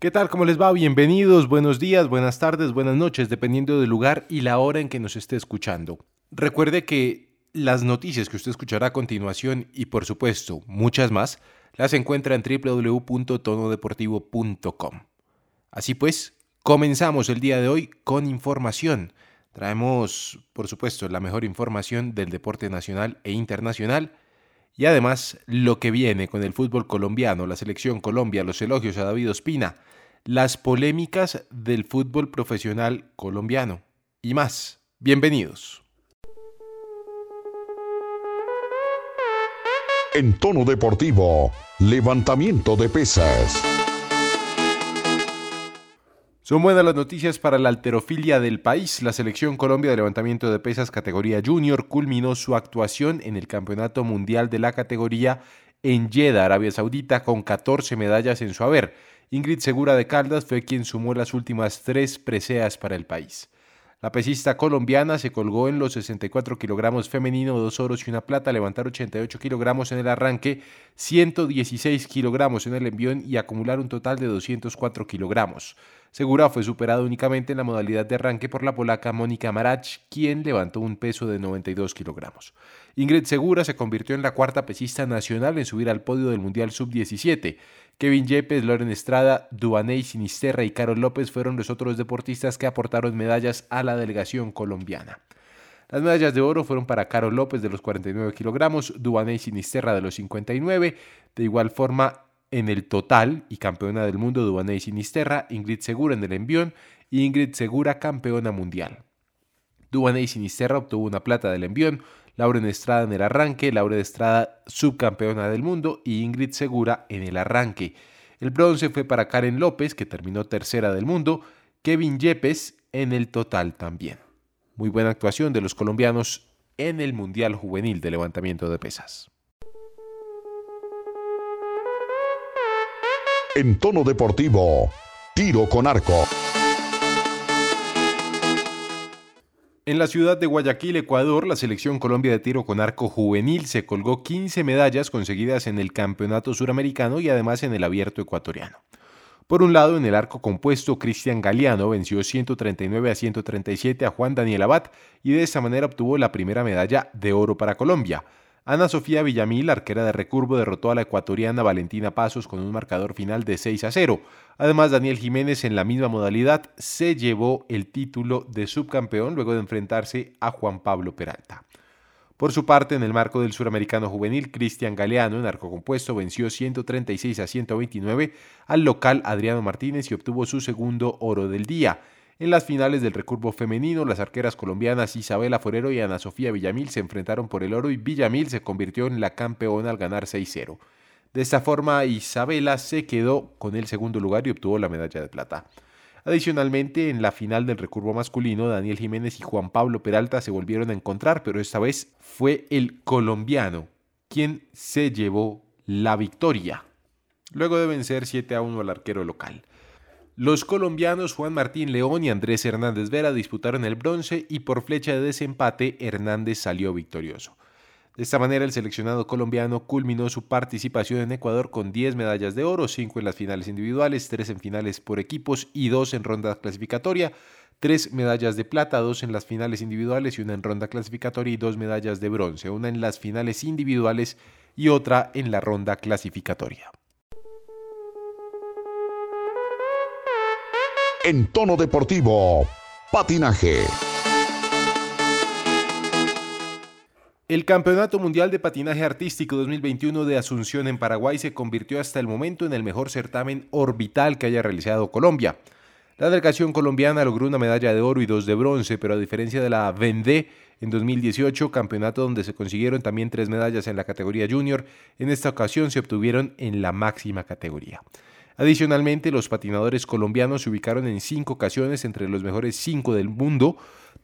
¿Qué tal? ¿Cómo les va? Bienvenidos, buenos días, buenas tardes, buenas noches, dependiendo del lugar y la hora en que nos esté escuchando. Recuerde que las noticias que usted escuchará a continuación y por supuesto muchas más las encuentra en www.tonodeportivo.com. Así pues, comenzamos el día de hoy con información. Traemos, por supuesto, la mejor información del deporte nacional e internacional y además lo que viene con el fútbol colombiano, la selección Colombia, los elogios a David Ospina, las polémicas del fútbol profesional colombiano y más. Bienvenidos. En tono deportivo, levantamiento de pesas. Son buenas las noticias para la alterofilia del país. La selección Colombia de levantamiento de pesas categoría junior culminó su actuación en el Campeonato Mundial de la categoría en Jeddah, Arabia Saudita, con 14 medallas en su haber. Ingrid Segura de Caldas fue quien sumó las últimas tres preseas para el país. La pesista colombiana se colgó en los 64 kilogramos femenino, dos oros y una plata, levantar 88 kilogramos en el arranque, 116 kilogramos en el envión y acumular un total de 204 kilogramos. Segura fue superado únicamente en la modalidad de arranque por la polaca Mónica Marach, quien levantó un peso de 92 kilogramos. Ingrid Segura se convirtió en la cuarta pesista nacional en subir al podio del Mundial Sub-17. Kevin Yepes, Loren Estrada, Duaney Sinisterra y Carol López fueron los otros deportistas que aportaron medallas a la delegación colombiana. Las medallas de oro fueron para Carol López de los 49 kilogramos, Duaney Sinisterra de los 59. De igual forma, en el total y campeona del mundo Duaney Sinisterra, Ingrid Segura en el envión y Ingrid Segura campeona mundial. Duaney Sinisterra obtuvo una plata del envión, Lauren Estrada en el arranque, Lauren Estrada subcampeona del mundo y Ingrid Segura en el arranque. El bronce fue para Karen López, que terminó tercera del mundo, Kevin Yepes en el total también. Muy buena actuación de los colombianos en el Mundial Juvenil de Levantamiento de Pesas. En tono deportivo, tiro con arco. En la ciudad de Guayaquil, Ecuador, la selección Colombia de tiro con arco juvenil se colgó 15 medallas conseguidas en el Campeonato Suramericano y además en el Abierto Ecuatoriano. Por un lado, en el arco compuesto, Cristian Galeano venció 139 a 137 a Juan Daniel Abad y de esa manera obtuvo la primera medalla de oro para Colombia. Ana Sofía Villamil, arquera de recurvo, derrotó a la ecuatoriana Valentina Pasos con un marcador final de 6 a 0. Además, Daniel Jiménez en la misma modalidad se llevó el título de subcampeón luego de enfrentarse a Juan Pablo Peralta. Por su parte, en el marco del suramericano juvenil, Cristian Galeano en arco compuesto venció 136 a 129 al local Adriano Martínez y obtuvo su segundo oro del día. En las finales del recurvo femenino, las arqueras colombianas Isabela Forero y Ana Sofía Villamil se enfrentaron por el oro y Villamil se convirtió en la campeona al ganar 6-0. De esta forma, Isabela se quedó con el segundo lugar y obtuvo la medalla de plata. Adicionalmente, en la final del recurvo masculino, Daniel Jiménez y Juan Pablo Peralta se volvieron a encontrar, pero esta vez fue el colombiano quien se llevó la victoria, luego de vencer 7 a 1 al arquero local. Los colombianos Juan Martín León y Andrés Hernández Vera disputaron el bronce y por flecha de desempate Hernández salió victorioso. De esta manera el seleccionado colombiano culminó su participación en Ecuador con 10 medallas de oro, 5 en las finales individuales, 3 en finales por equipos y 2 en ronda clasificatoria, 3 medallas de plata, 2 en las finales individuales y una en ronda clasificatoria y 2 medallas de bronce, una en las finales individuales y otra en la ronda clasificatoria. En tono deportivo, patinaje. El Campeonato Mundial de Patinaje Artístico 2021 de Asunción en Paraguay se convirtió hasta el momento en el mejor certamen orbital que haya realizado Colombia. La delegación colombiana logró una medalla de oro y dos de bronce, pero a diferencia de la Vendée en 2018, campeonato donde se consiguieron también tres medallas en la categoría junior, en esta ocasión se obtuvieron en la máxima categoría. Adicionalmente, los patinadores colombianos se ubicaron en cinco ocasiones entre los mejores cinco del mundo.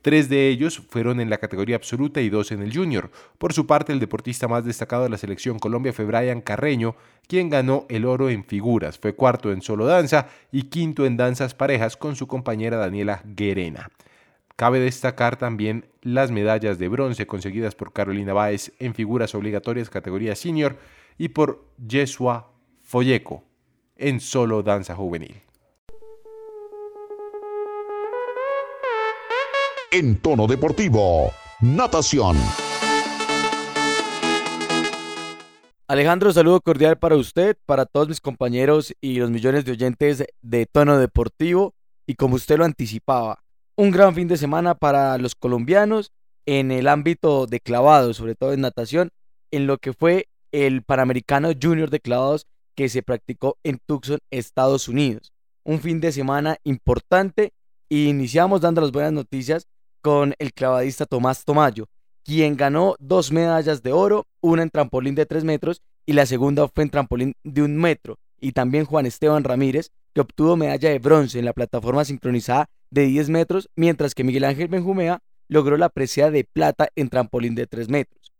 Tres de ellos fueron en la categoría absoluta y dos en el junior. Por su parte, el deportista más destacado de la selección Colombia fue Brian Carreño, quien ganó el oro en figuras. Fue cuarto en solo danza y quinto en danzas parejas con su compañera Daniela Guerena. Cabe destacar también las medallas de bronce conseguidas por Carolina Báez en figuras obligatorias categoría senior y por Yeshua Folleco en Solo Danza Juvenil. En tono deportivo, natación. Alejandro, saludo cordial para usted, para todos mis compañeros y los millones de oyentes de tono deportivo. Y como usted lo anticipaba, un gran fin de semana para los colombianos en el ámbito de clavados, sobre todo en natación, en lo que fue el Panamericano Junior de Clavados que se practicó en Tucson, Estados Unidos. Un fin de semana importante y iniciamos dando las buenas noticias con el clavadista Tomás Tomayo, quien ganó dos medallas de oro, una en trampolín de tres metros y la segunda fue en trampolín de un metro. Y también Juan Esteban Ramírez, que obtuvo medalla de bronce en la plataforma sincronizada de 10 metros, mientras que Miguel Ángel Benjumea logró la presea de plata en trampolín de 3 metros.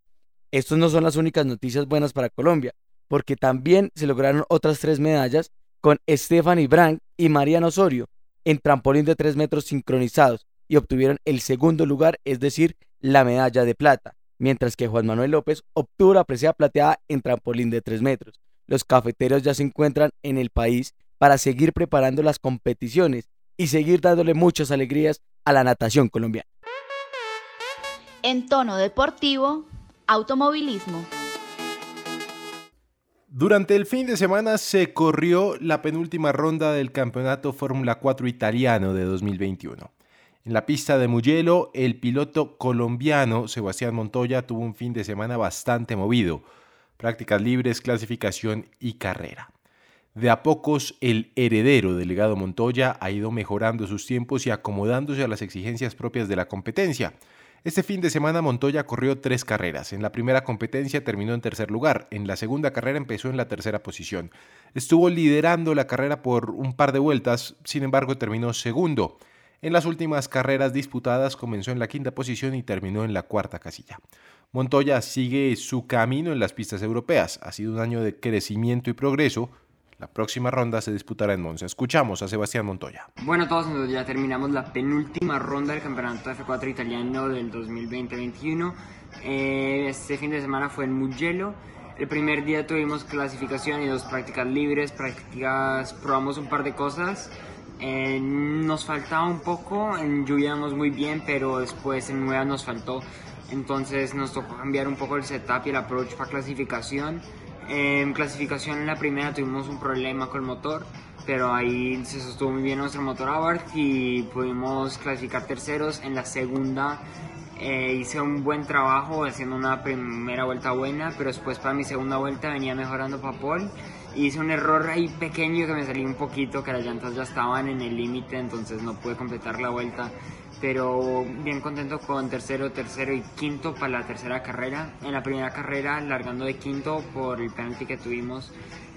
Estos no son las únicas noticias buenas para Colombia, porque también se lograron otras tres medallas con Stephanie Brandt y Mariano Osorio en trampolín de 3 metros sincronizados y obtuvieron el segundo lugar, es decir, la medalla de plata, mientras que Juan Manuel López obtuvo la presea plateada en trampolín de 3 metros. Los cafeteros ya se encuentran en el país para seguir preparando las competiciones y seguir dándole muchas alegrías a la natación colombiana. En tono deportivo, automovilismo. Durante el fin de semana se corrió la penúltima ronda del Campeonato Fórmula 4 italiano de 2021. En la pista de Mugello, el piloto colombiano Sebastián Montoya tuvo un fin de semana bastante movido. Prácticas libres, clasificación y carrera. De a pocos, el heredero del legado Montoya ha ido mejorando sus tiempos y acomodándose a las exigencias propias de la competencia. Este fin de semana Montoya corrió tres carreras. En la primera competencia terminó en tercer lugar. En la segunda carrera empezó en la tercera posición. Estuvo liderando la carrera por un par de vueltas, sin embargo terminó segundo. En las últimas carreras disputadas comenzó en la quinta posición y terminó en la cuarta casilla. Montoya sigue su camino en las pistas europeas. Ha sido un año de crecimiento y progreso, la próxima ronda se disputará en Monza. Escuchamos a Sebastián Montoya. Bueno, todos ya terminamos la penúltima ronda del campeonato F4 italiano del 2020-21. Eh, este fin de semana fue en Mugello. El primer día tuvimos clasificación y dos prácticas libres, prácticas, probamos un par de cosas. Eh, nos faltaba un poco, en lluvia muy bien, pero después en nueva nos faltó. Entonces nos tocó cambiar un poco el setup y el approach para clasificación. En clasificación en la primera tuvimos un problema con el motor, pero ahí se sostuvo muy bien nuestro motor Abarth y pudimos clasificar terceros. En la segunda eh, hice un buen trabajo haciendo una primera vuelta buena, pero después para mi segunda vuelta venía mejorando para Paul. Hice un error ahí pequeño que me salí un poquito, que las llantas ya estaban en el límite, entonces no pude completar la vuelta pero bien contento con tercero, tercero y quinto para la tercera carrera. En la primera carrera, largando de quinto por el penalti que tuvimos,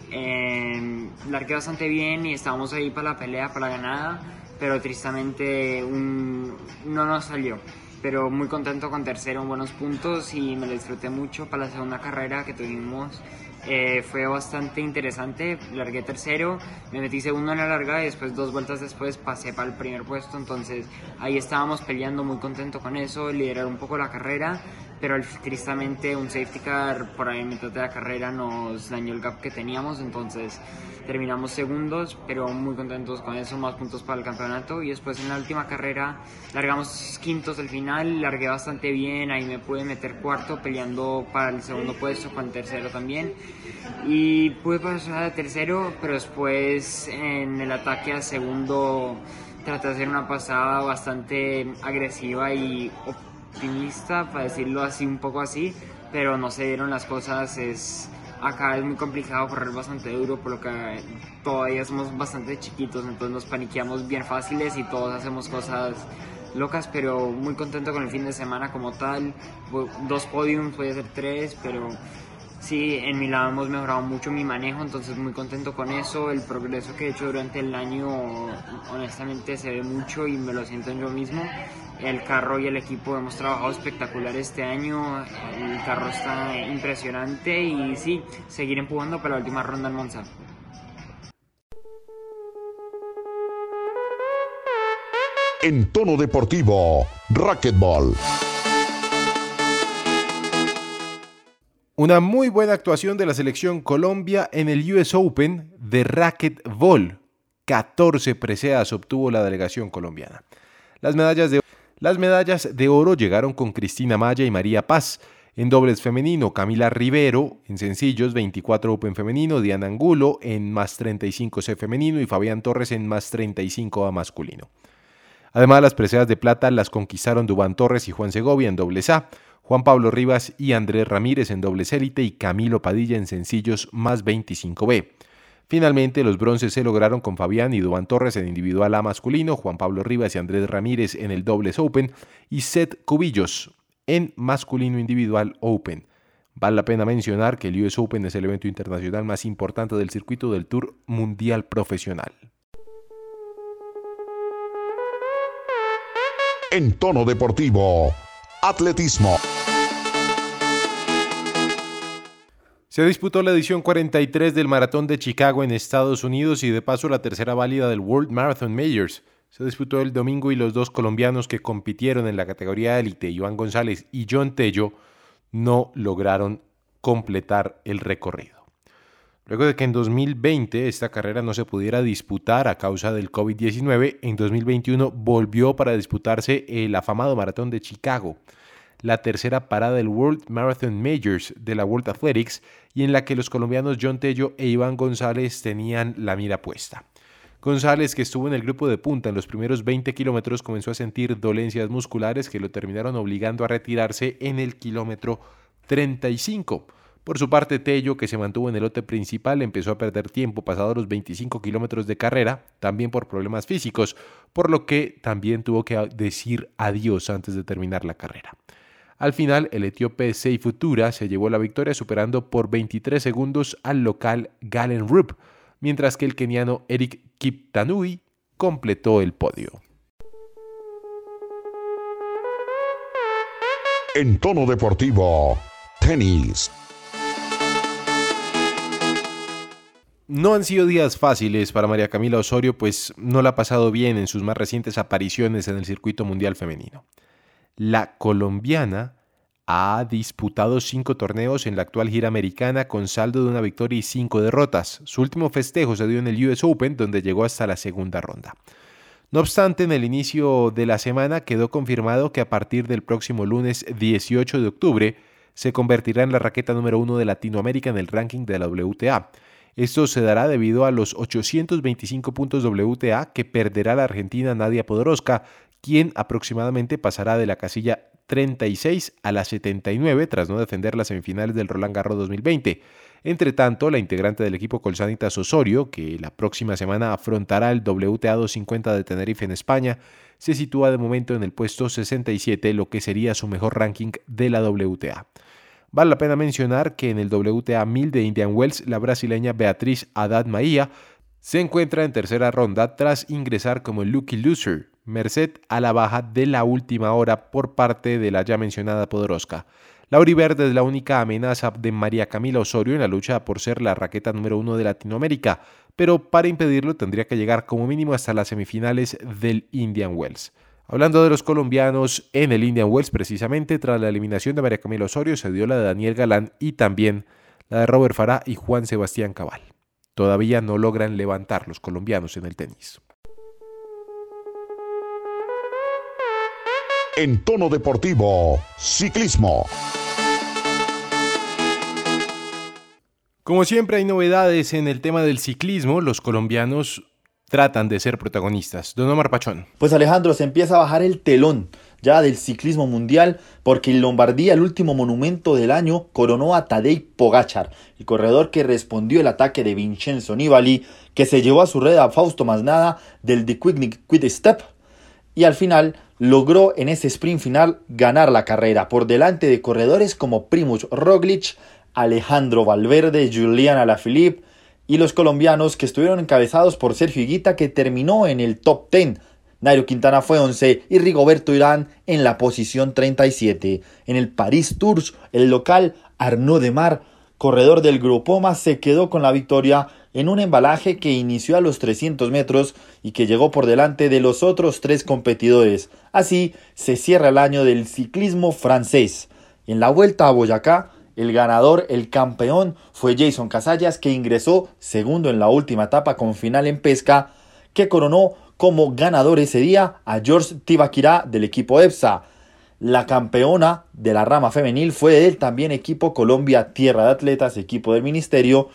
eh, largué bastante bien y estábamos ahí para la pelea, para la ganada, pero tristemente no nos salió. Pero muy contento con tercero, buenos puntos y me lo disfruté mucho para la segunda carrera que tuvimos eh, fue bastante interesante, largué tercero, me metí segundo en la larga y después dos vueltas después pasé para el primer puesto, entonces ahí estábamos peleando muy contento con eso, liderar un poco la carrera, pero tristemente un safety car por ahí en mitad de la carrera nos dañó el gap que teníamos, entonces terminamos segundos, pero muy contentos con eso, más puntos para el campeonato. Y después en la última carrera largamos quintos al final, largué bastante bien, ahí me pude meter cuarto peleando para el segundo puesto, con tercero también. Y pude pasar a tercero, pero después en el ataque a segundo traté de hacer una pasada bastante agresiva y optimista, para decirlo así, un poco así, pero no se dieron las cosas. Es acá es muy complicado correr bastante duro, por lo que todavía somos bastante chiquitos, entonces nos paniqueamos bien fáciles y todos hacemos cosas locas, pero muy contento con el fin de semana como tal. Dos podiums, puede ser tres, pero sí, en mi lado hemos mejorado mucho mi manejo, entonces muy contento con eso. El progreso que he hecho durante el año, honestamente, se ve mucho y me lo siento en yo mismo. El carro y el equipo hemos trabajado espectacular este año. El carro está impresionante y sí, seguir empujando para la última ronda en Monza. En tono deportivo, racquetball. Una muy buena actuación de la selección Colombia en el US Open de racquetball. 14 preseas obtuvo la delegación colombiana. Las medallas de Las medallas de oro llegaron con Cristina Maya y María Paz. En dobles femenino, Camila Rivero, en sencillos 24 Open femenino, Diana Angulo en más 35 C femenino y Fabián Torres en más 35 A masculino. Además, las preseas de plata las conquistaron Dubán Torres y Juan Segovia en dobles A, Juan Pablo Rivas y Andrés Ramírez en dobles élite y Camilo Padilla en sencillos más 25B. Finalmente, los bronces se lograron con Fabián y Dubán Torres en individual A masculino, Juan Pablo Rivas y Andrés Ramírez en el dobles Open y Seth Cubillos en masculino individual Open. Vale la pena mencionar que el US Open es el evento internacional más importante del circuito del Tour Mundial Profesional. En tono deportivo, atletismo. Se disputó la edición 43 del Maratón de Chicago en Estados Unidos y de paso la tercera válida del World Marathon Majors. Se disputó el domingo y los dos colombianos que compitieron en la categoría élite, Iván González y John Tello, no lograron completar el recorrido. Luego de que en 2020 esta carrera no se pudiera disputar a causa del COVID-19, en 2021 volvió para disputarse el afamado Maratón de Chicago la tercera parada del World Marathon Majors de la World Athletics y en la que los colombianos John Tello e Iván González tenían la mira puesta. González, que estuvo en el grupo de punta en los primeros 20 kilómetros, comenzó a sentir dolencias musculares que lo terminaron obligando a retirarse en el kilómetro 35. Por su parte, Tello, que se mantuvo en el lote principal, empezó a perder tiempo pasados los 25 kilómetros de carrera, también por problemas físicos, por lo que también tuvo que decir adiós antes de terminar la carrera. Al final, el etíope Sei Futura se llevó la victoria superando por 23 segundos al local Galen Rupp, mientras que el keniano Eric Kiptanui completó el podio. En tono deportivo, tenis. No han sido días fáciles para María Camila Osorio, pues no la ha pasado bien en sus más recientes apariciones en el circuito mundial femenino. La colombiana ha disputado cinco torneos en la actual gira americana con saldo de una victoria y cinco derrotas. Su último festejo se dio en el US Open, donde llegó hasta la segunda ronda. No obstante, en el inicio de la semana quedó confirmado que a partir del próximo lunes 18 de octubre se convertirá en la raqueta número uno de Latinoamérica en el ranking de la WTA. Esto se dará debido a los 825 puntos WTA que perderá la argentina Nadia Podoroska, quien aproximadamente pasará de la casilla 36 a la 79 tras no defender las semifinales del Roland Garros 2020. Entre tanto, la integrante del equipo Colsanitas Osorio, que la próxima semana afrontará el WTA 250 de Tenerife en España, se sitúa de momento en el puesto 67, lo que sería su mejor ranking de la WTA. Vale la pena mencionar que en el WTA 1000 de Indian Wells, la brasileña Beatriz Haddad Maía se encuentra en tercera ronda tras ingresar como Lucky Loser, merced a la baja de la última hora por parte de la ya mencionada Podoroska. La Verde es la única amenaza de María Camila Osorio en la lucha por ser la raqueta número uno de Latinoamérica, pero para impedirlo tendría que llegar como mínimo hasta las semifinales del Indian Wells. Hablando de los colombianos, en el Indian Wells precisamente tras la eliminación de María Camila Osorio se dio la de Daniel Galán y también la de Robert Farah y Juan Sebastián Cabal. Todavía no logran levantar los colombianos en el tenis. en tono deportivo, ciclismo. Como siempre hay novedades en el tema del ciclismo, los colombianos tratan de ser protagonistas. Don Omar Pachón. Pues Alejandro, se empieza a bajar el telón ya del ciclismo mundial porque en Lombardía el último monumento del año coronó a Tadej Pogachar, el corredor que respondió el ataque de Vincenzo Nibali, que se llevó a su red a Fausto Masnada del The Quick, Step y al final logró en ese sprint final ganar la carrera por delante de corredores como Primus Roglic, Alejandro Valverde, Julián Alaphilippe y los colombianos que estuvieron encabezados por Sergio Higuita que terminó en el top 10. Nairo Quintana fue 11 y Rigoberto Irán en la posición 37. En el Paris Tours, el local Arnaud Demar, corredor del Grupoma, se quedó con la victoria en un embalaje que inició a los 300 metros y que llegó por delante de los otros tres competidores. Así se cierra el año del ciclismo francés. En la vuelta a Boyacá, el ganador, el campeón, fue Jason Casallas, que ingresó segundo en la última etapa con final en pesca, que coronó como ganador ese día a George Tibaquirá del equipo EPSA. La campeona de la rama femenil fue el también equipo Colombia Tierra de Atletas, equipo del ministerio,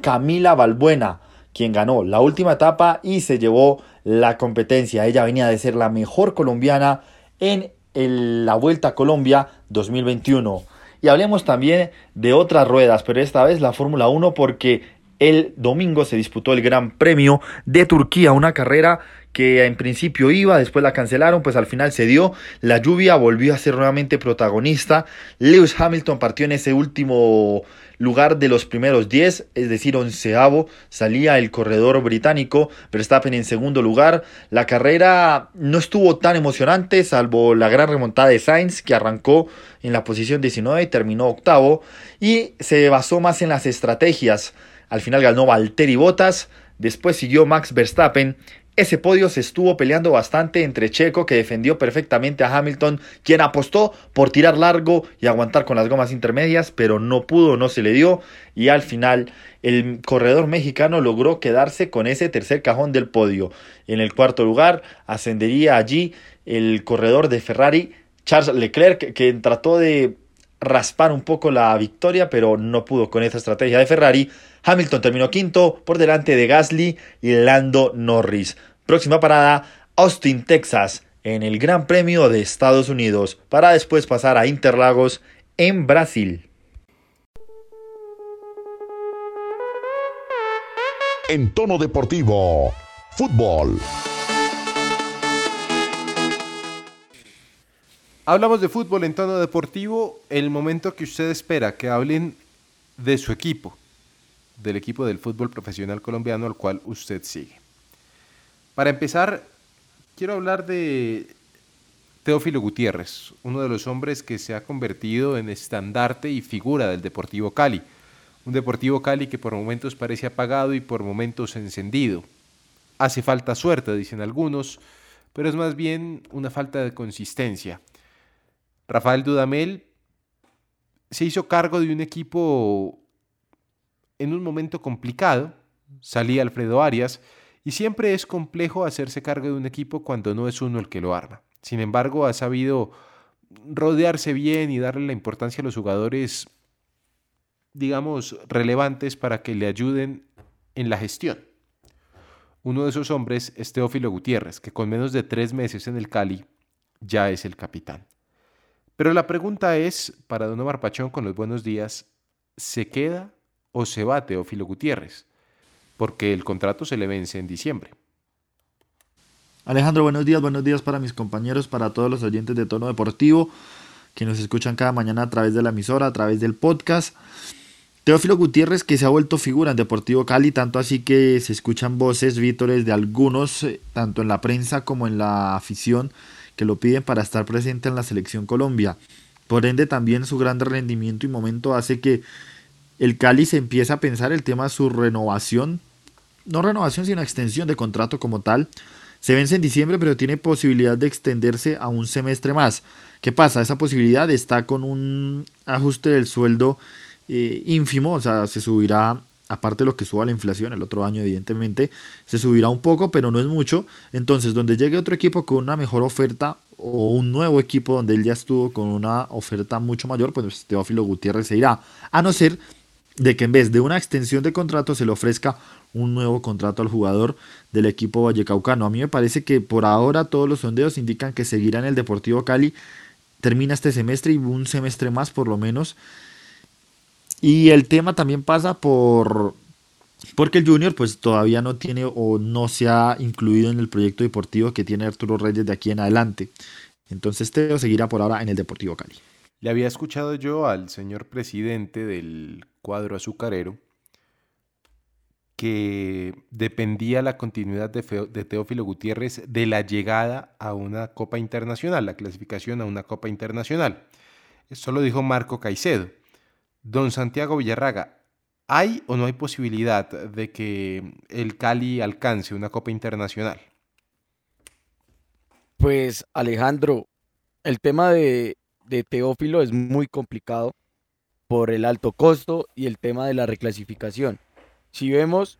Camila Balbuena, quien ganó la última etapa y se llevó la competencia. Ella venía de ser la mejor colombiana en la Vuelta a Colombia 2021. Y hablemos también de otras ruedas, pero esta vez la Fórmula 1 porque el domingo se disputó el Gran Premio de Turquía, una carrera que en principio iba, después la cancelaron, pues al final se dio, la lluvia volvió a ser nuevamente protagonista, Lewis Hamilton partió en ese último lugar de los primeros 10, es decir, onceavo, salía el corredor británico, Verstappen en segundo lugar, la carrera no estuvo tan emocionante, salvo la gran remontada de Sainz, que arrancó en la posición 19 y terminó octavo, y se basó más en las estrategias, al final ganó Valtteri Bottas, después siguió Max Verstappen ese podio se estuvo peleando bastante entre Checo, que defendió perfectamente a Hamilton, quien apostó por tirar largo y aguantar con las gomas intermedias, pero no pudo, no se le dio, y al final el corredor mexicano logró quedarse con ese tercer cajón del podio. En el cuarto lugar ascendería allí el corredor de Ferrari, Charles Leclerc, que trató de raspar un poco la victoria, pero no pudo con esa estrategia de Ferrari. Hamilton terminó quinto por delante de Gasly y Lando Norris. Próxima parada, Austin, Texas, en el Gran Premio de Estados Unidos, para después pasar a Interlagos en Brasil. En tono deportivo, fútbol. Hablamos de fútbol en tono deportivo, el momento que usted espera que hablen de su equipo, del equipo del fútbol profesional colombiano al cual usted sigue. Para empezar, quiero hablar de Teófilo Gutiérrez, uno de los hombres que se ha convertido en estandarte y figura del Deportivo Cali. Un Deportivo Cali que por momentos parece apagado y por momentos encendido. Hace falta suerte, dicen algunos, pero es más bien una falta de consistencia. Rafael Dudamel se hizo cargo de un equipo en un momento complicado. Salía Alfredo Arias y siempre es complejo hacerse cargo de un equipo cuando no es uno el que lo arma. Sin embargo, ha sabido rodearse bien y darle la importancia a los jugadores, digamos, relevantes para que le ayuden en la gestión. Uno de esos hombres es Teófilo Gutiérrez, que con menos de tres meses en el Cali ya es el capitán. Pero la pregunta es, para Don Omar Pachón con los buenos días, ¿se queda o se va Teófilo Gutiérrez? porque el contrato se le vence en diciembre. Alejandro, buenos días, buenos días para mis compañeros, para todos los oyentes de Tono Deportivo que nos escuchan cada mañana a través de la emisora, a través del podcast. Teófilo Gutiérrez que se ha vuelto figura en Deportivo Cali, tanto así que se escuchan voces, vítores de algunos, eh, tanto en la prensa como en la afición, que lo piden para estar presente en la selección Colombia. Por ende, también su gran rendimiento y momento hace que el Cali se empieza a pensar el tema de su renovación no renovación, sino extensión de contrato como tal. Se vence en diciembre, pero tiene posibilidad de extenderse a un semestre más. ¿Qué pasa? Esa posibilidad está con un ajuste del sueldo eh, ínfimo, o sea, se subirá, aparte de lo que suba la inflación el otro año, evidentemente, se subirá un poco, pero no es mucho. Entonces, donde llegue otro equipo con una mejor oferta o un nuevo equipo donde él ya estuvo con una oferta mucho mayor, pues Teófilo Gutiérrez se irá. A no ser de que en vez de una extensión de contrato se le ofrezca un nuevo contrato al jugador del equipo vallecaucano. A mí me parece que por ahora todos los sondeos indican que seguirá en el Deportivo Cali. Termina este semestre y un semestre más por lo menos. Y el tema también pasa por porque el Junior pues todavía no tiene o no se ha incluido en el proyecto deportivo que tiene Arturo Reyes de aquí en adelante. Entonces Teo seguirá por ahora en el Deportivo Cali. Le había escuchado yo al señor presidente del cuadro azucarero que dependía la continuidad de, Teófilo Gutiérrez de la llegada a una Copa Internacional, la clasificación a una Copa Internacional. Eso lo dijo Marco Caicedo. Don Santiago Villarraga, ¿hay o no hay posibilidad de que el Cali alcance una Copa Internacional? Pues Alejandro, el tema de, Teófilo es muy complicado por el alto costo y el tema de la reclasificación si vemos,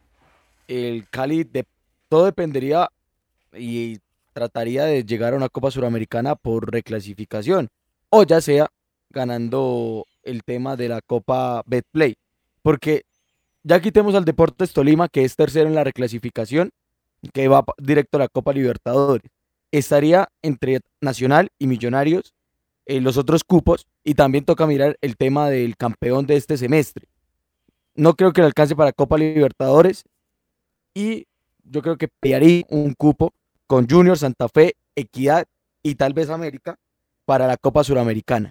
el Cali todo dependería y trataría de llegar a una Copa Suramericana por reclasificación, o ya sea ganando el tema de la Copa Betplay, porque ya quitemos al Deportes Tolima, que es tercero en la reclasificación, que va directo a la Copa Libertadores. Estaría entre Nacional y Millonarios en los otros cupos y también toca mirar el tema del campeón de este semestre. No creo que le alcance para Copa Libertadores y yo creo que pelearía un cupo con Junior, Santa Fe, Equidad y tal vez América para la Copa Suramericana.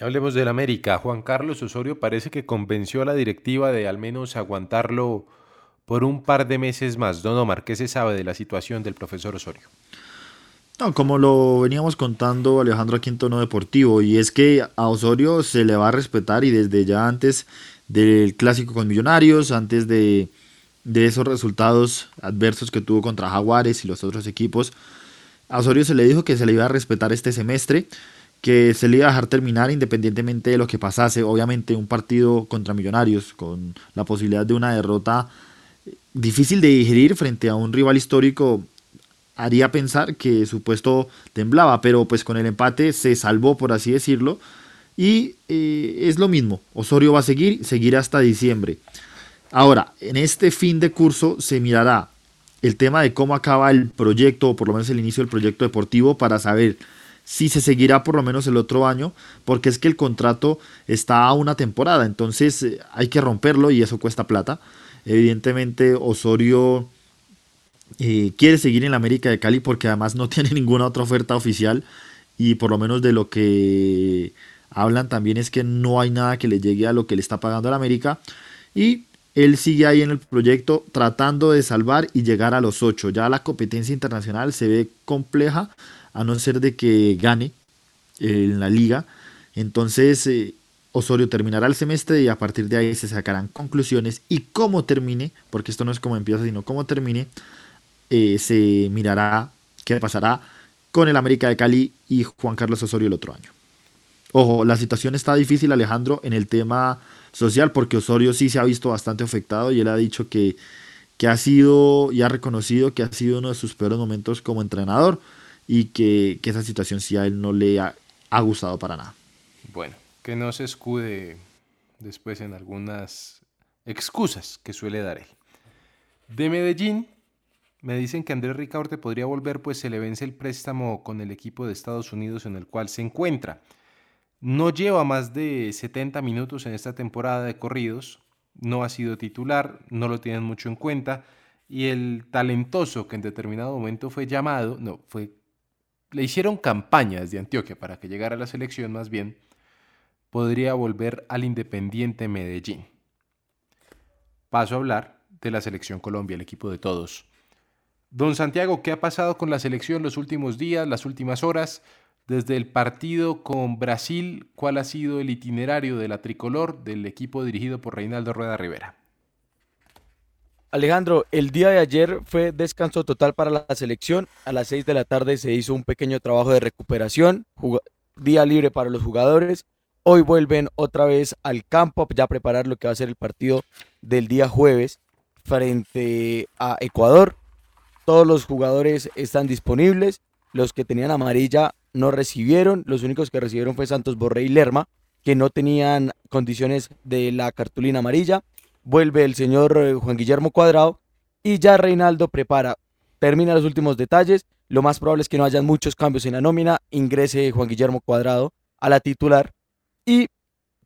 Hablemos del América. Juan Carlos Osorio parece que convenció a la directiva de al menos aguantarlo por un par de meses más. Don Omar, ¿qué se sabe de la situación del profesor Osorio? Como lo veníamos contando Alejandro aquí en tono deportivo, y es que a Osorio se le va a respetar y desde ya antes del clásico con Millonarios, antes de, de esos resultados adversos que tuvo contra Jaguares y los otros equipos, a Osorio se le dijo que se le iba a respetar este semestre que se le iba a dejar terminar independientemente de lo que pasase. Obviamente un partido contra Millonarios con la posibilidad de una derrota difícil de digerir frente a un rival histórico haría pensar que su puesto temblaba, pero pues con el empate se salvó, por así decirlo, y eh, es lo mismo, Osorio va a seguir, seguirá hasta diciembre. Ahora, en este fin de curso se mirará el tema de cómo acaba el proyecto, o por lo menos el inicio del proyecto deportivo, para saber si se seguirá por lo menos el otro año, porque es que el contrato está a una temporada, entonces eh, hay que romperlo y eso cuesta plata. Evidentemente Osorio eh, quiere seguir en la América de Cali porque además no tiene ninguna otra oferta oficial y por lo menos de lo que hablan también es que no hay nada que le llegue a lo que le está pagando la América y él sigue ahí en el proyecto tratando de salvar y llegar a los ocho. Ya la competencia internacional se ve compleja a no ser de que gane eh, en la liga. Entonces eh, Osorio terminará el semestre y a partir de ahí se sacarán conclusiones y cómo termine, porque esto no es como empieza, sino cómo termine, eh, se mirará qué pasará con el América de Cali y Juan Carlos Osorio el otro año. Ojo, la situación está difícil, Alejandro, en el tema social, porque Osorio sí se ha visto bastante afectado y él ha dicho que, que ha sido y ha reconocido que ha sido uno de sus peores momentos como entrenador y que, esa situación sí a él no le ha, gustado para nada. Bueno, que no se escude después en algunas excusas que suele dar él. De Medellín, me dicen que Andrés Ricaurte podría volver, pues se le vence el préstamo con el equipo de Estados Unidos en el cual se encuentra. No lleva más de 70 minutos en esta temporada de corridos, no ha sido titular, no lo tienen mucho en cuenta, y el talentoso que en determinado momento fue llamado, no, fue le hicieron campañas de Antioquia para que llegara a la selección más bien, podría volver al Independiente Medellín. Paso a hablar de la selección Colombia, el equipo de todos. Don Santiago, ¿qué ha pasado con la selección los últimos días, las últimas horas? Desde el partido con Brasil, ¿cuál ha sido el itinerario de la tricolor del equipo dirigido por Reinaldo Rueda Rivera? Alejandro, el día de ayer fue descanso total para la selección. A las 6 de la tarde se hizo un pequeño trabajo de recuperación, día libre para los jugadores. Hoy vuelven otra vez al campo ya a preparar lo que va a ser el partido del día jueves frente a Ecuador. Todos los jugadores están disponibles. Los que tenían amarilla no recibieron. Los únicos que recibieron fue Santos Borré y Lerma, que no tenían condiciones de la cartulina amarilla vuelve el señor eh, Juan Guillermo Cuadrado y ya Reinaldo prepara, termina los últimos detalles, lo más probable es que no hayan muchos cambios en la nómina, ingrese Juan Guillermo Cuadrado a la titular y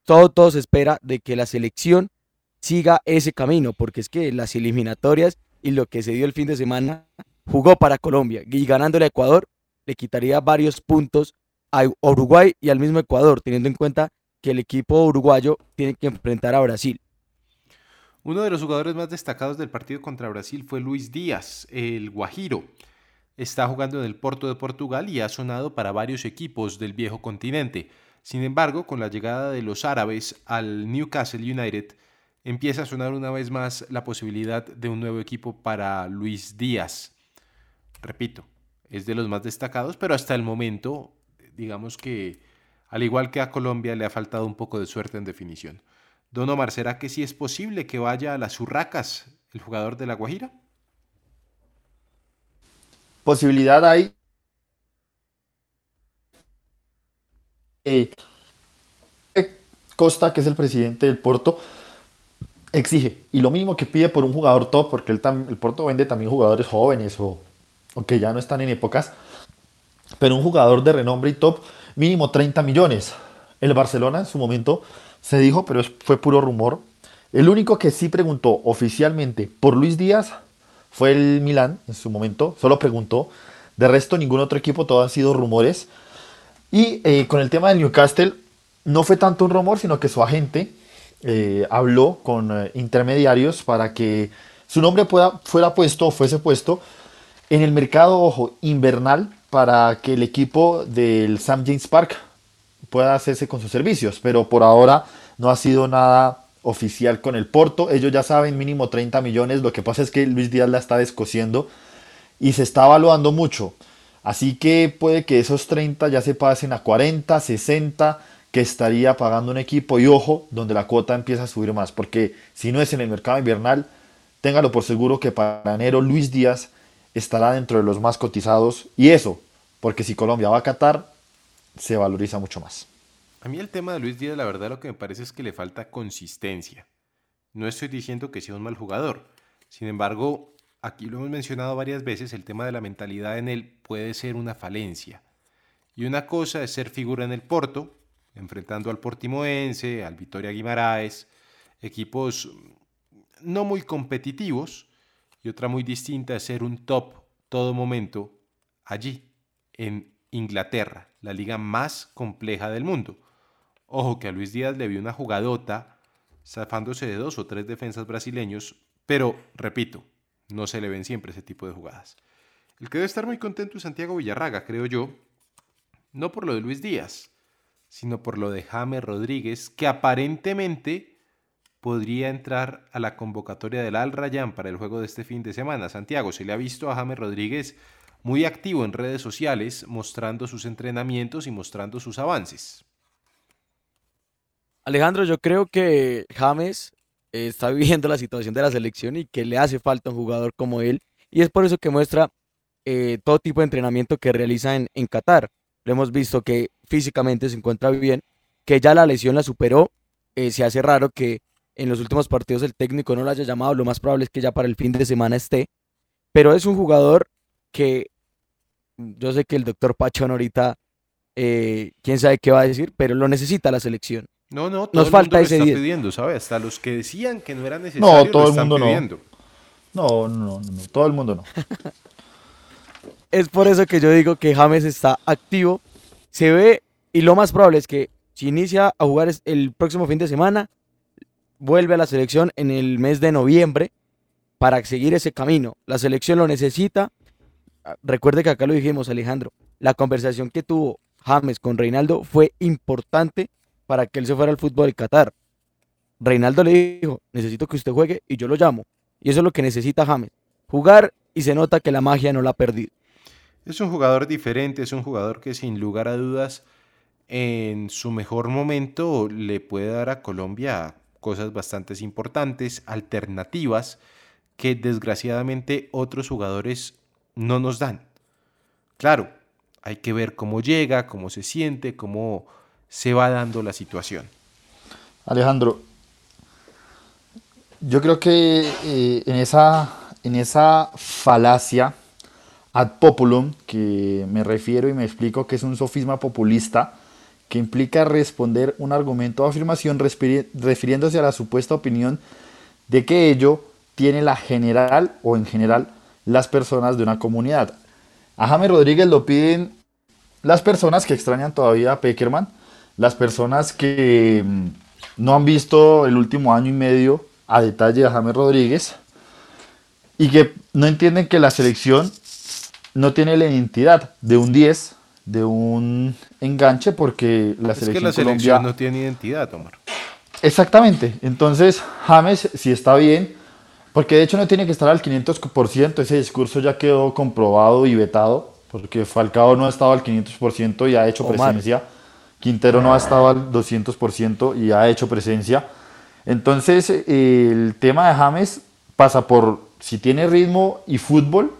todo, todo se espera de que la selección siga ese camino, porque es que las eliminatorias y lo que se dio el fin de semana jugó para Colombia y ganándole a Ecuador le quitaría varios puntos a Uruguay y al mismo Ecuador, teniendo en cuenta que el equipo uruguayo tiene que enfrentar a Brasil. Uno de los jugadores más destacados del partido contra Brasil fue Luis Díaz, el Guajiro. Está jugando en el Porto de Portugal y ha sonado para varios equipos del viejo continente. Sin embargo, con la llegada de los árabes al Newcastle United, empieza a sonar una vez más la posibilidad de un nuevo equipo para Luis Díaz. Repito, es de los más destacados, pero hasta el momento, digamos que, al igual que a Colombia, le ha faltado un poco de suerte en definición. Don Omar, ¿será que sí es posible que vaya a las Urracas el jugador de La Guajira? Posibilidad hay. Eh, Costa, que es el presidente del Porto, exige. Y lo mismo que pide por un jugador top, porque el, el Porto vende también jugadores jóvenes o, o que ya no están en épocas. Pero un jugador de renombre y top, mínimo 30 millones. El Barcelona en su momento se dijo, pero fue puro rumor. El único que sí preguntó oficialmente por Luis Díaz fue el Milán en su momento, solo preguntó. De resto, ningún otro equipo, todo han sido rumores. Y eh, con el tema del Newcastle, no fue tanto un rumor, sino que su agente eh, habló con eh, intermediarios para que su nombre pueda, fuera puesto o fuese puesto en el mercado ojo, invernal para que el equipo del St. James Park pueda hacerse con sus servicios. Pero por ahora no ha sido nada oficial con el Porto. Ellos ya saben mínimo 30 millones. Lo que pasa es que Luis Díaz la está descosiendo y se está evaluando mucho. Así que puede que esos 30 ya se pasen a 40, 60 que estaría pagando un equipo y ojo, donde la cuota empieza a subir más, porque si no es en el mercado invernal, téngalo por seguro que para enero Luis Díaz estará dentro de los más cotizados y eso, porque si Colombia va a Qatar, se valoriza mucho más. A mí el tema de Luis Díaz, la verdad lo que me parece es que le falta consistencia. No estoy diciendo que sea un mal jugador. Sin embargo, aquí lo hemos mencionado varias veces, el tema de la mentalidad en él puede ser una falencia. Y una cosa es ser figura en el Porto, enfrentando al Portimoense, al Vitoria Guimaraes, equipos no muy competitivos, y otra muy distinta es ser un top todo momento allí, en Inglaterra, la liga más compleja del mundo. Ojo que a Luis Díaz le vio una jugadota, zafándose de dos o tres defensas brasileños, pero, repito, no se le ven siempre ese tipo de jugadas. El que debe estar muy contento es Santiago Villarraga, creo yo, no por lo de Luis Díaz, sino por lo de James Rodríguez, que aparentemente podría entrar a la convocatoria del Al Rayyan para el juego de este fin de semana. Santiago, se le ha visto a James Rodríguez muy activo en redes sociales, mostrando sus entrenamientos y mostrando sus avances. Alejandro, yo creo que James está viviendo la situación de la selección y que le hace falta un jugador como él, y es por eso que muestra eh, todo tipo de entrenamiento que realiza en, Qatar. Lo hemos visto que físicamente se encuentra bien, que ya la lesión la superó. Eh, se hace raro que en los últimos partidos el técnico no lo haya llamado. Lo más probable es que ya para el fin de semana esté. Pero es un jugador que yo sé que el doctor Pachón ahorita, eh, quién sabe qué va a decir, pero lo necesita la selección. No, no, todo Nos el falta mundo ese está pidiendo, ¿sabes? Hasta los que decían que no era necesario no, todo el mundo pidiendo. No. No, no, no, todo el mundo no. es por eso que yo digo que James está activo. Se ve, y lo más probable es que si inicia a jugar el próximo fin de semana, vuelve a la selección en el mes de noviembre para seguir ese camino. La selección lo necesita. Recuerde que acá lo dijimos, Alejandro. La conversación que tuvo James con Reinaldo fue importante para que él se fuera al fútbol de Qatar. Reinaldo le dijo, necesito que usted juegue y yo lo llamo. Y eso es lo que necesita James. Jugar y se nota que la magia no la ha perdido. Es un jugador diferente, es un jugador que sin lugar a dudas en su mejor momento le puede dar a Colombia cosas bastante importantes, alternativas que desgraciadamente otros jugadores no nos dan. Claro, hay que ver cómo llega, cómo se siente, cómo se va dando la situación. Alejandro, yo creo que eh, en, esa, en esa falacia ad populum, que me refiero y me explico que es un sofisma populista, que implica responder un argumento o afirmación refiriéndose a la supuesta opinión de que ello tiene la general o en general las personas de una comunidad. A James Rodríguez lo piden las personas que extrañan todavía a Peckerman, las personas que mm, no han visto el último año y medio a detalle a James Rodríguez y que no entienden que la selección no tiene la identidad de un 10, de un enganche, porque la selección, que la selección no tiene identidad, Omar. Exactamente. Entonces, James, si está bien, porque de hecho no tiene que estar al 500%, ese discurso ya quedó comprobado y vetado, porque Falcao no ha estado al 500% y ha hecho presencia. Quintero no ha estado al 200% y ha hecho presencia. Entonces, el tema de James pasa por si tiene ritmo y fútbol,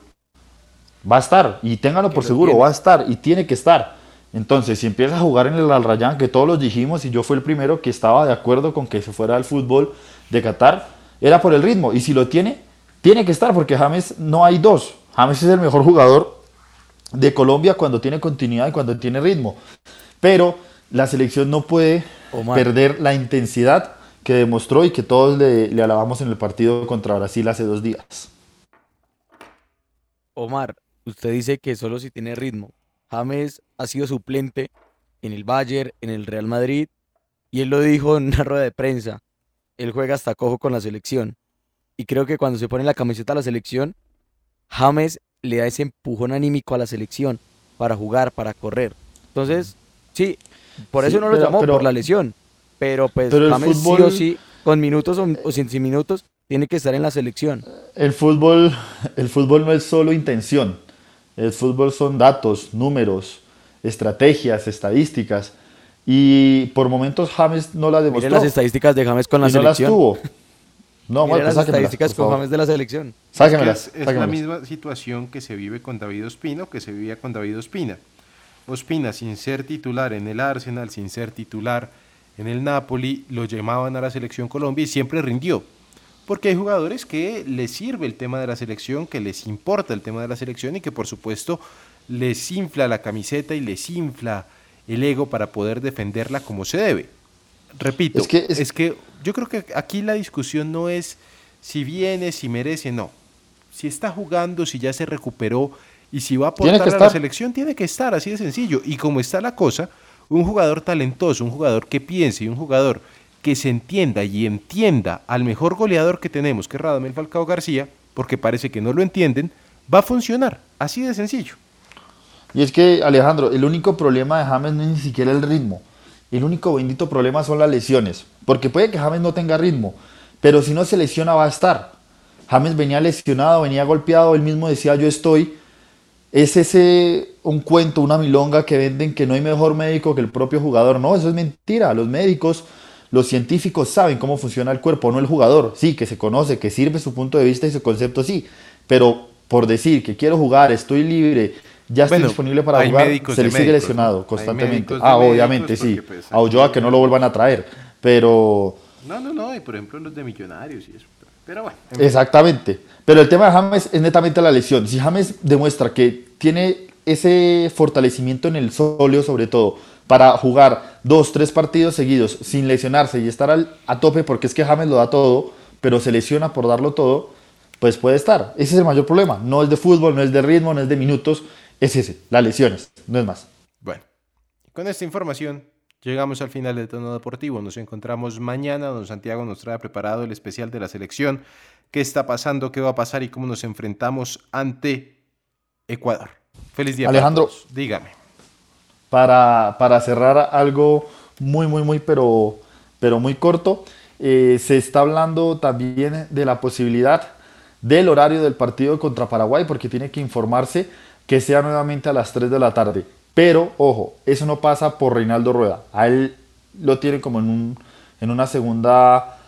va a estar. Y ténganlo por seguro, va a estar y tiene que estar. Entonces, si empieza a jugar en el Al Rayyan, que todos los dijimos, y yo fui el primero que estaba de acuerdo con que se fuera al fútbol de Qatar, era por el ritmo. Y si lo tiene, tiene que estar, porque James no hay dos. James es el mejor jugador de Colombia cuando tiene continuidad y cuando tiene ritmo. Pero la selección no puede perder la intensidad que demostró y que todos le, le alabamos en el partido contra Brasil hace dos días. Omar, usted dice que solo si tiene ritmo. James ha sido suplente en el Bayern, en el Real Madrid, y él lo dijo en una rueda de prensa. Él juega hasta cojo con la selección. Y creo que cuando se pone la camiseta a la selección, James le da ese empujón anímico a la selección para jugar, para correr. Entonces, sí, por eso no lo llamó, por la lesión. Pero pues James sí o sí, con minutos o, sin, sin, minutos, tiene que estar en la selección. El fútbol, el fútbol no es solo intención. El fútbol son datos, números, estrategias, estadísticas. Y por momentos James no la demostró. Mire las estadísticas de James con la selección. No las tuvo. No, Mire las estadísticas con James de la selección. Sáquemelas, es, es la misma situación que se vive con David Ospino, que se vivía con David Ospina. Ospina, sin ser titular en el Arsenal, sin ser titular en el Napoli, lo llamaban a la selección Colombia y siempre rindió. Porque hay jugadores que les sirve el tema de la selección, que les importa el tema de la selección y que por supuesto les infla la camiseta y les infla el ego para poder defenderla como se debe. Repito, es que, es... que yo creo que aquí la discusión no es si viene, si merece, no. Si está jugando, si ya se recuperó y si va a aportar a la selección, tiene que estar, así de sencillo. Y como está la cosa, un jugador talentoso, un jugador que piense y un jugador que se entienda y entienda al mejor goleador que tenemos, que es Radamel Falcao García, porque parece que no lo entienden, va a funcionar. Así de sencillo. Y es que, Alejandro, el único problema de James no es ni siquiera el ritmo. El único bendito problema son las lesiones. Porque puede que James no tenga ritmo, pero si no se lesiona va a estar. James venía lesionado, venía golpeado, él mismo decía yo estoy. Es ese un cuento, una milonga que venden que no hay mejor médico que el propio jugador. No, eso es mentira. Los médicos los científicos saben cómo funciona el cuerpo, no el jugador. Sí, que se conoce, que sirve su punto de vista y su concepto, sí. Pero por decir que quiero jugar, estoy libre, ya estoy disponible para jugar, se le sigue lesionado constantemente. Ah, obviamente, sí. Pues, a Ulloa que no lo vuelvan a traer. Pero. No, no, no. Y por ejemplo los de Millonarios y eso. Pero bueno. Exactamente. Pero el tema de James es netamente la lesión. Si James demuestra que tiene ese fortalecimiento en el sóleo, sobre todo, para jugar dos, tres partidos seguidos sin lesionarse y estar a tope, porque es que James lo da todo, pero se lesiona por darlo todo, pues puede estar. Ese es el mayor problema. No es de fútbol, no es de ritmo, no es de minutos, es ese, las lesiones, no es más. Bueno, con esta información llegamos al final del tono deportivo. Nos encontramos mañana. Don Santiago nos trae preparado el especial de la selección. ¿Qué está pasando? ¿Qué va a pasar? Y cómo nos enfrentamos ante Ecuador. Feliz día. Alejandro, dígame para, para cerrar algo muy, muy, muy, pero, pero muy corto. Eh, se está hablando también de la posibilidad del horario del partido contra Paraguay, porque tiene que informarse que sea nuevamente a las 3 de la tarde. Pero, ojo, eso no pasa por Reinaldo Rueda. A él lo tiene como en, un, en una segunda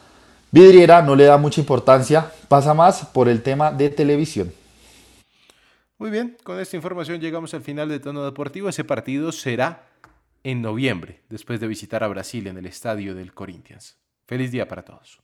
vidriera, no le da mucha importancia, pasa más por el tema de televisión. Muy bien, con esta información llegamos al final de Tono Deportivo. Ese partido será en noviembre, después de visitar a Brasil en el estadio del Corinthians. Feliz día para todos.